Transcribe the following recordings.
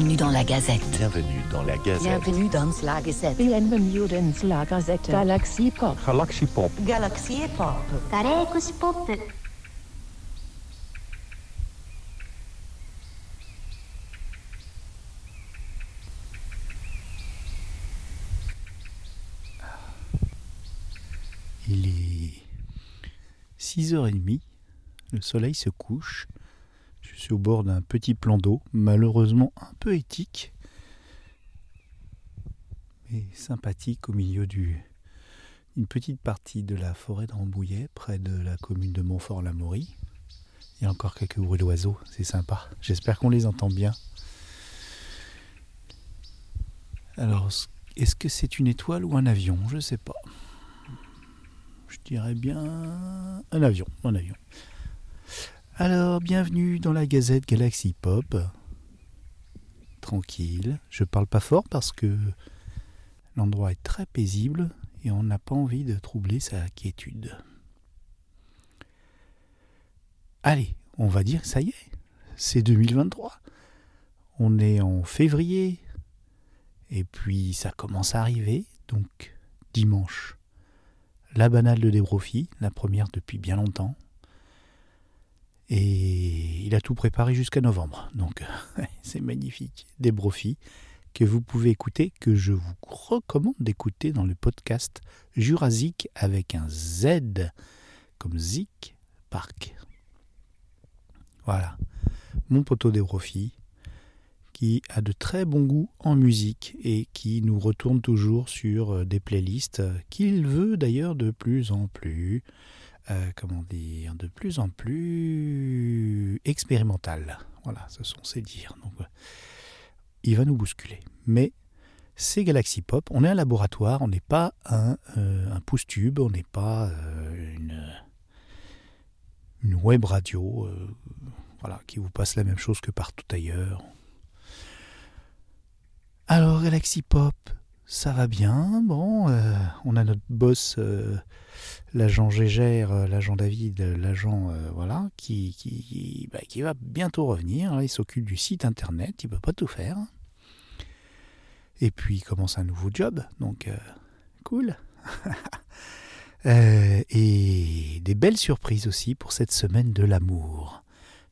Bienvenue dans la Gazette. Bienvenue dans la Gazette. Bienvenue dans la Gazette. Galaxy Pop. Galaxy Pop. Galaxy Pop. Galaxy Pop. Il est 6h30, le soleil se couche je suis au bord d'un petit plan d'eau, malheureusement un peu éthique, mais sympathique au milieu du, d'une petite partie de la forêt de Rambouillet, près de la commune de Montfort-l'Amaury. Il y a encore quelques bruits d'oiseaux, c'est sympa, j'espère qu'on les entend bien. Alors, est-ce que c'est une étoile ou un avion? Je sais pas. Je dirais bien un avion, un avion. Alors, bienvenue dans la Gazette Galaxy Pop. Tranquille, je parle pas fort parce que l'endroit est très paisible et on n'a pas envie de troubler sa quiétude. Allez, on va dire ça y est, c'est 2023. On est en février et puis ça commence à arriver, donc dimanche la banale de Desbrofis, la première depuis bien longtemps. Et il a tout préparé jusqu'à novembre. Donc c'est magnifique. Desbrofis, que vous pouvez écouter, que je vous recommande d'écouter dans le podcast Jurassic avec un Z, comme Zik Park. Voilà. Mon poteau Desbrofis, qui a de très bons goûts en musique et qui nous retourne toujours sur euh, des playlists qu'il veut d'ailleurs de plus en plus, euh, comment dire, de plus en plus expérimentales. Voilà, ce sont ses dires. Donc, euh, il va nous bousculer. Mais c'est Galaxy Pop, on est un laboratoire, on n'est pas un, euh, un pouce-tube, on n'est pas une, une web radio voilà, qui vous passe la même chose que partout ailleurs. Alors Galaxy Pop, ça va bien. Bon, euh, on a notre boss, euh, l'agent Gégère, euh, l'agent David, l'agent voilà, qui qui, bah, qui va bientôt revenir. hein. Il s'occupe du site internet, il peut pas tout faire. Et puis il commence un nouveau job, donc cool. Et des belles surprises aussi pour cette semaine de l'amour.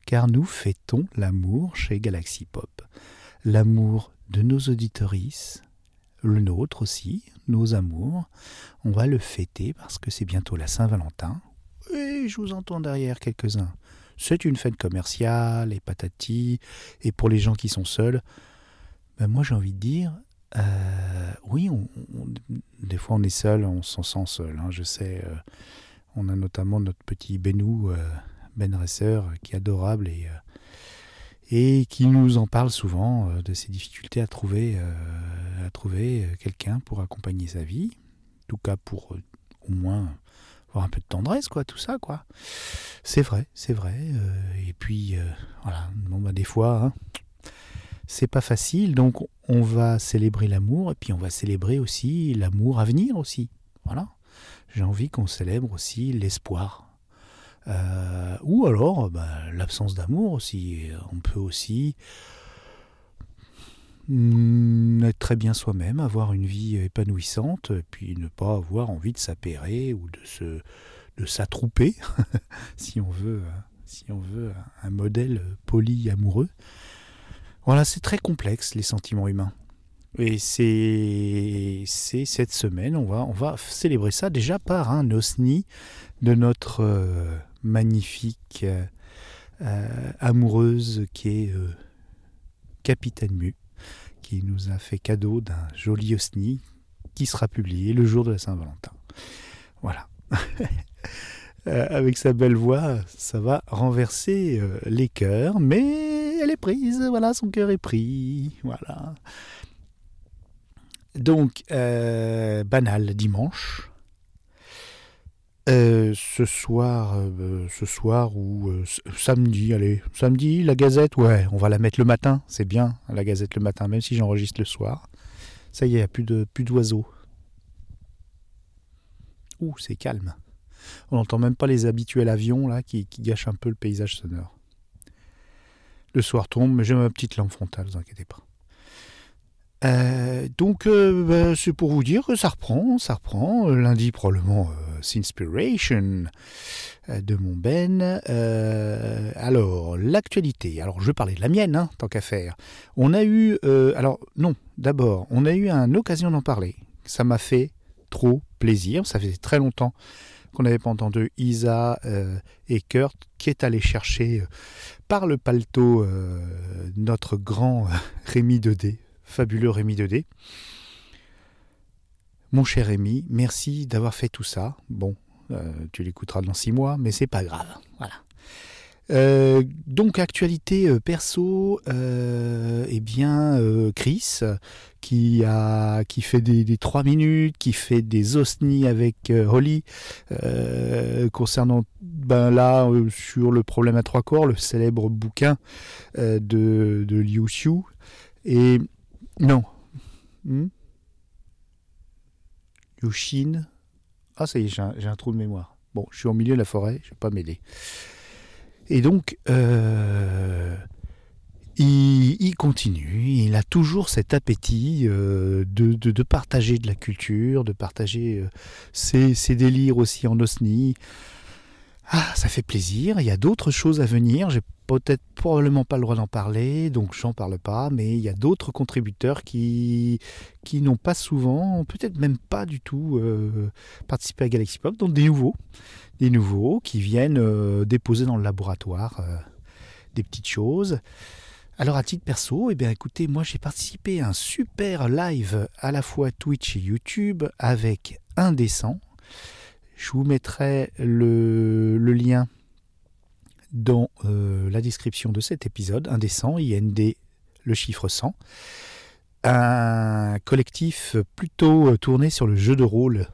Car nous fêtons l'amour chez Galaxy Pop. L'amour de nos auditorices, le nôtre aussi, nos amours. On va le fêter parce que c'est bientôt la Saint-Valentin. Et je vous entends derrière quelques-uns. C'est une fête commerciale et patati. Et pour les gens qui sont seuls, ben moi j'ai envie de dire, euh, oui, des fois on est seul, on s'en sent seul. hein, je sais, euh, on a notamment notre petit Benou, euh, Ben Resser, qui est adorable et, euh, et qui nous en parle souvent euh, de ses difficultés à trouver, euh, trouver euh, quelqu'un pour accompagner sa vie. En tout cas, pour au moins avoir un peu de tendresse, quoi, tout ça, quoi. C'est vrai, c'est vrai. et puis, voilà, bon, bah, des fois, hein, c'est pas facile, donc on va célébrer l'amour et puis on va célébrer aussi l'amour à venir aussi. Voilà. J'ai envie qu'on célèbre aussi l'espoir. Euh, ou alors bah, l'absence d'amour aussi. On peut aussi mm, être très bien soi-même, avoir une vie épanouissante, et puis ne pas avoir envie de s'appairer ou de se de s'attrouper, si on veut, euh, si on veut un modèle poli amoureux. Voilà, c'est très complexe les sentiments humains. Et c'est cette semaine, on va on va célébrer ça déjà par un osni de notre euh, magnifique euh, euh, amoureuse qui est euh, Capitaine Mu, qui nous a fait cadeau d'un joli osni qui sera publié le jour de la Saint-Valentin. Voilà. Avec sa belle voix, ça va renverser les cœurs, mais elle est prise, voilà, son cœur est pris, voilà. Donc, banal dimanche. Euh, ce soir, euh, ce soir ou euh, samedi, allez, samedi, la Gazette, ouais, on va la mettre le matin, c'est bien, la Gazette le matin, même si j'enregistre le soir. Ça y est, il plus de plus d'oiseaux. Ouh, c'est calme. On n'entend même pas les habituels avions là qui, gâchent un peu le paysage sonore. Le soir tombe, mais j'ai ma petite lampe frontale, vous inquiétez pas. Donc, bah, c'est pour vous dire que ça reprend, ça reprend. Lundi, probablement, Sinspiration euh, de mon Ben. Euh, alors, l'actualité. Alors, je vais parler de la mienne, hein, tant qu'à faire. On a eu. euh, alors, non, d'abord, on a eu une occasion d'en parler. Ça m'a fait trop plaisir. Ça faisait très longtemps qu'on n'avait pas entendu Isa euh, et Kurt qui est allé chercher euh, par le paletot euh, notre grand euh, Rémi 2D, fabuleux Rémi 2D. Mon cher Rémi, merci d'avoir fait tout ça. Bon, euh, tu l'écouteras dans six mois, mais c'est pas grave. Voilà. Euh, donc actualité euh, perso, eh bien Chris qui a qui fait des, des 3 minutes, qui fait des osnis avec Holly concernant ben là sur le problème à trois corps, le célèbre bouquin de, de Liu Xiu et non Hmm? Xin ah ça y est j'ai un, trou de mémoire. Bon je suis au milieu de la forêt je vais pas m'aider. Et donc, euh, il, il continue, il a toujours cet appétit euh, de, de- partager de la culture, de partager euh, ses, ses délires aussi en osni. Ah, ça fait plaisir. Il y a d'autres choses à venir. J'ai peut-être probablement pas le droit d'en parler, donc j'en parle pas. Mais il y a d'autres contributeurs qui n'ont pas souvent, peut-être même pas du tout, euh, participé à Galaxy Pop, donc des nouveaux des nouveaux qui viennent euh, déposer dans le laboratoire euh, des petites choses. Alors à titre perso, eh bien écoutez, moi j'ai participé à un super live à la fois Twitch et YouTube avec Indécent. Je vous mettrai le, lien dans euh, la description de cet épisode. Indécent, IND, le chiffre 100. Un collectif plutôt euh, tourné sur le jeu de rôle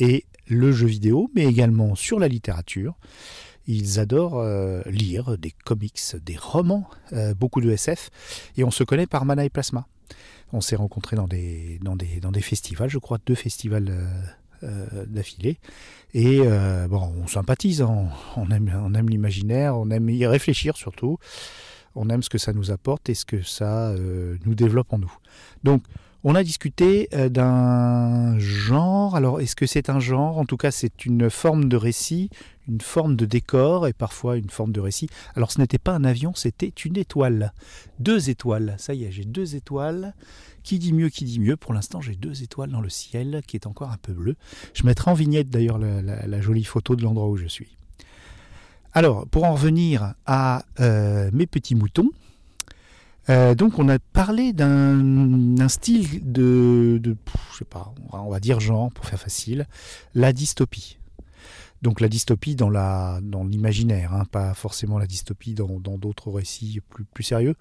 et le jeu vidéo, mais également sur la littérature. Ils adorent euh, lire des comics, des romans, beaucoup de SF, et on se connaît par Mana et Plasma. On s'est rencontrés dans des festivals, je crois deux festivals euh, d'affilée, et euh, bon, on sympathise, hein. on aime, on aime l'imaginaire, on aime y réfléchir surtout, on aime ce que ça nous apporte et ce que ça euh, nous développe en nous. Donc, on a discuté euh, d'un genre. Alors, est-ce que c'est un genre? En tout cas, c'est une forme de récit, une forme de décor et parfois une forme de récit. Alors, ce n'était pas un avion, c'était une étoile. Deux étoiles. Ça y est, j'ai deux étoiles. Qui dit mieux, qui dit mieux Pour l'instant, j'ai deux étoiles dans le ciel qui est encore un peu bleu. Je mettrai en vignette d'ailleurs la, jolie photo de l'endroit où je suis. Alors, pour en revenir à euh, mes petits moutons, euh, donc on a parlé d'un style de, je sais pas, on va- dire genre pour faire facile, la dystopie. Donc la dystopie dans l'imaginaire, hein, pas forcément la dystopie dans d'autres récits plus plus sérieux.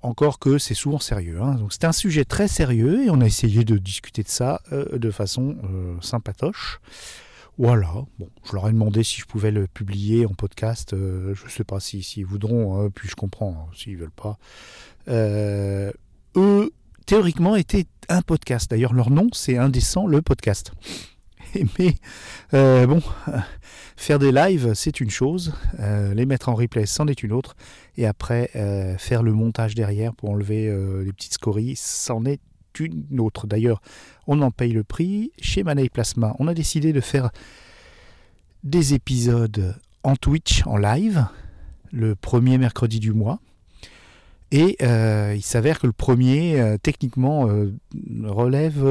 Encore que c'est souvent sérieux. hein. Donc c'est un sujet très sérieux et on a essayé de discuter de ça euh, de façon euh, sympatoche. Voilà. Bon, je leur ai demandé si je pouvais le publier en podcast. euh, je ne sais pas si s'ils voudront, hein, puis je comprends hein, s'ils veulent pas. Euh, eux, théoriquement, étaient un podcast. D'ailleurs, leur nom, c'est Indécent, le podcast. Mais euh, bon, faire des lives, c'est une chose. euh, les mettre en replay, c'en est une autre. Et après, faire le montage derrière pour enlever les petites scories, c'en est une autre. D'ailleurs, on en paye le prix. Chez Manei Plasma, on a décidé de faire des épisodes en Twitch, en live, le premier mercredi du mois. Et euh, il s'avère que le premier, euh, techniquement, euh, relève,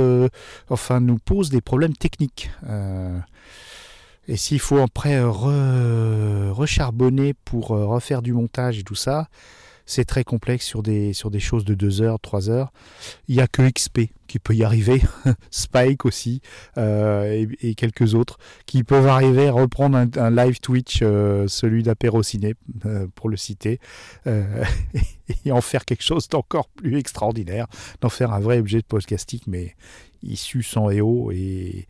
enfin, nous pose des problèmes techniques. Et s'il faut après re- recharbonner pour refaire du montage et tout ça, c'est très complexe sur des, sur des choses de 2 heures, 3 heures. Il n'y a que XP qui peut y arriver, Spike aussi, euh, et, et quelques autres, qui peuvent arriver à reprendre un, un live Twitch, euh, celui d'Apéro Ciné, euh, pour le citer, euh, et en faire quelque chose d'encore plus extraordinaire, d'en faire un vrai objet de podcasting, mais issu sans EO et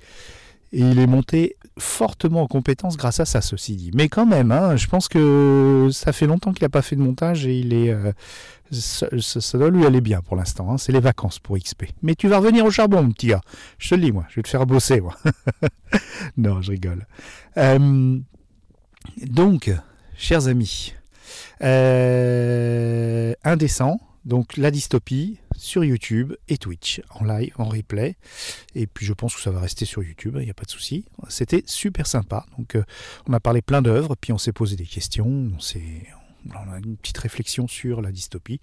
et il est monté fortement en compétence grâce à ça, ceci dit. Mais quand même, hein, je pense que ça fait longtemps qu'il n'a pas fait de montage et il est, euh, ça, doit lui aller bien pour l'instant. hein. C'est les vacances pour XP. Mais tu vas revenir au charbon, mon petit gars. Je te le dis, moi. Je vais te faire bosser, moi. non, je rigole. Euh, donc, chers amis, euh, indécent. Donc la dystopie sur YouTube et Twitch, en live, en replay. Et puis je pense que ça va rester sur YouTube, il n'y a pas de souci. C'était super sympa. Donc euh, on a parlé plein d'œuvres, puis on s'est posé des questions, on, a une petite réflexion sur la dystopie.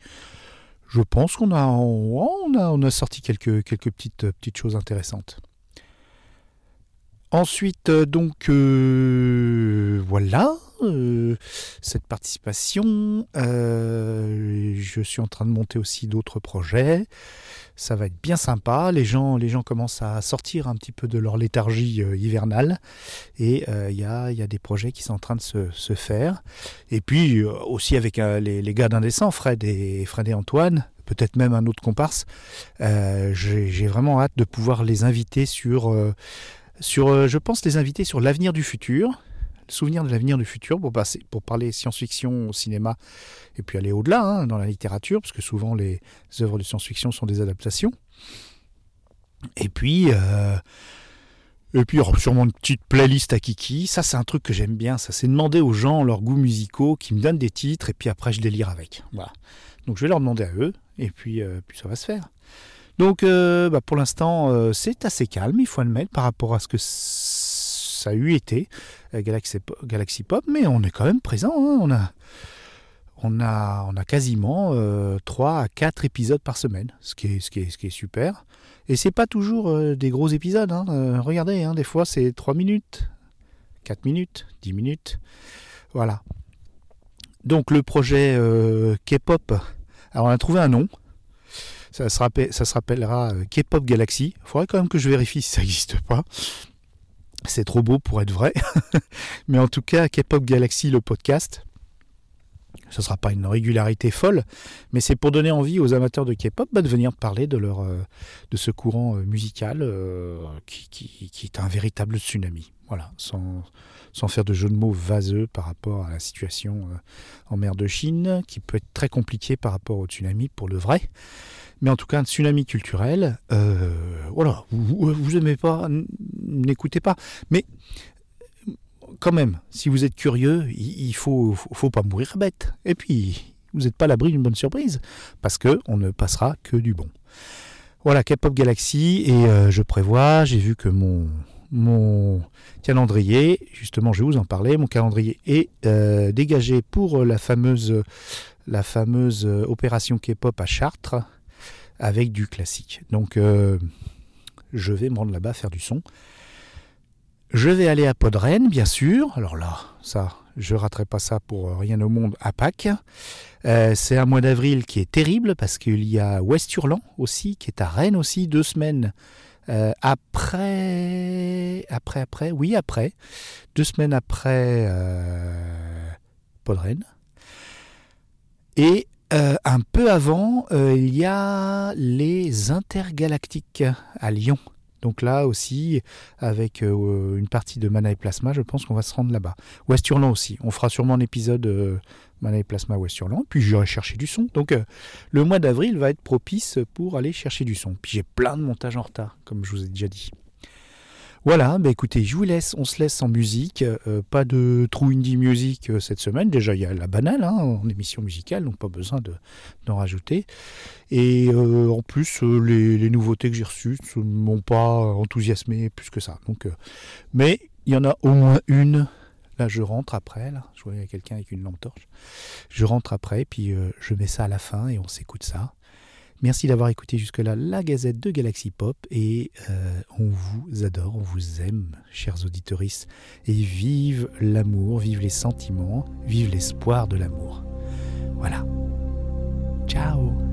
Je pense qu'on a, sorti quelques, quelques petites, choses intéressantes. Ensuite, euh, donc, euh, voilà, euh, cette participation. Euh, je suis en train de monter aussi d'autres projets. Ça va être bien sympa. Les gens, les gens commencent à sortir un petit peu de leur léthargie euh, hivernale. Et il y, a, des projets qui sont en train de se, faire. Et puis aussi avec les, les gars d'Indécent, Fred et, Fred et Antoine, peut-être même un autre comparse. J'ai vraiment hâte de pouvoir les inviter sur, sur je pense, les inviter sur l'avenir du futur. Souvenir de l'avenir du futur pour, passer, pour parler science-fiction au cinéma et puis aller au-delà hein, dans la littérature, parce que souvent les œuvres de science-fiction sont des adaptations. Et puis, euh, et puis aura sûrement une petite playlist à Kiki. Ça, c'est un truc que j'aime bien. Ça, c'est demander aux gens leurs goûts musicaux, qui me donnent des titres, et puis après, je délire avec. Voilà. Donc, je vais leur demander à eux, et puis, euh, puis ça va se faire. Donc, euh, bah, pour l'instant, c'est assez calme, il faut admettre, par rapport à ce que ça a eu été, euh, Galaxy, Pop, mais on est quand même présent. hein. On a. On a, on a quasiment euh, 3 à 4 épisodes par semaine, ce qui est, ce qui est, ce qui est super. Et c'est pas toujours euh, des gros épisodes. hein. Euh, regardez, hein, des fois c'est 3 minutes, 4 minutes, 10 minutes. Voilà. Donc le projet euh, K-pop, alors on a trouvé un nom. Ça se, rappelle- ça se rappellera euh, K-pop Galaxy. Il faudrait quand même que je vérifie si ça n'existe pas. C'est trop beau pour être vrai. Mais en tout cas, K-pop Galaxy, le podcast. Ce ne sera pas une régularité folle, mais c'est pour donner envie aux amateurs de K-pop bah, de venir parler de, leur, euh, de ce courant euh, musical euh, qui, qui- est un véritable tsunami. Voilà, sans faire de jeu de mots vaseux par rapport à la situation euh, en mer de Chine, qui peut être très compliquée par rapport au tsunami pour le vrai. Mais en tout cas, un tsunami culturel, euh, voilà, vous, vous, vous aimez pas, n'écoutez pas. Mais quand même, si vous êtes curieux, il, faut, faut pas mourir bête. Et puis, vous n'êtes pas à l'abri d'une bonne surprise, parce que on ne passera que du bon. Voilà, K-pop Galaxy, et euh, je prévois, j'ai vu que mon, mon calendrier, justement, je vais vous en parler, mon calendrier est euh, dégagé pour la fameuse, euh, opération K-pop à Chartres, avec du classique. Donc, euh, je vais me rendre là-bas faire du son. Je vais aller à Podren, bien sûr. Alors là, ça, je raterai pas ça pour rien au monde à Pâques. C'est un mois d'avril qui est terrible parce qu'il y a Westurland aussi, qui est à Rennes aussi, deux semaines euh, après, après, après, oui après, deux semaines après euh, Podren. Et euh, un peu avant, il y a les intergalactiques à Lyon. Donc là aussi, avec euh, une partie de Mana et Plasma, je pense qu'on va se rendre là-bas. Westurland aussi. On fera sûrement un épisode euh, Mana et Plasma Westurland. Puis j'irai chercher du son. Donc euh, le mois d'avril va être propice pour aller chercher du son. Puis j'ai plein de montages en retard, comme je vous ai déjà dit. Voilà, bah écoutez, je vous laisse, on se laisse en musique. Euh, pas de true indie music euh, cette semaine. Déjà, il y a la banale hein, en émission musicale, donc pas besoin de- d'en rajouter. Et euh, en plus, les, nouveautés que j'ai reçues ne m'ont pas enthousiasmé plus que ça. Donc, mais il y en a au moins une. Là, je rentre après. Là, je vois quelqu'un avec une lampe torche. Je rentre après, puis je mets ça à la fin et on s'écoute ça. Merci d'avoir écouté jusque-là la Gazette de Galaxy Pop et euh, on vous adore, on vous aime, chers auditoristes. Et vive l'amour, vive les sentiments, vive l'espoir de l'amour. Voilà. Ciao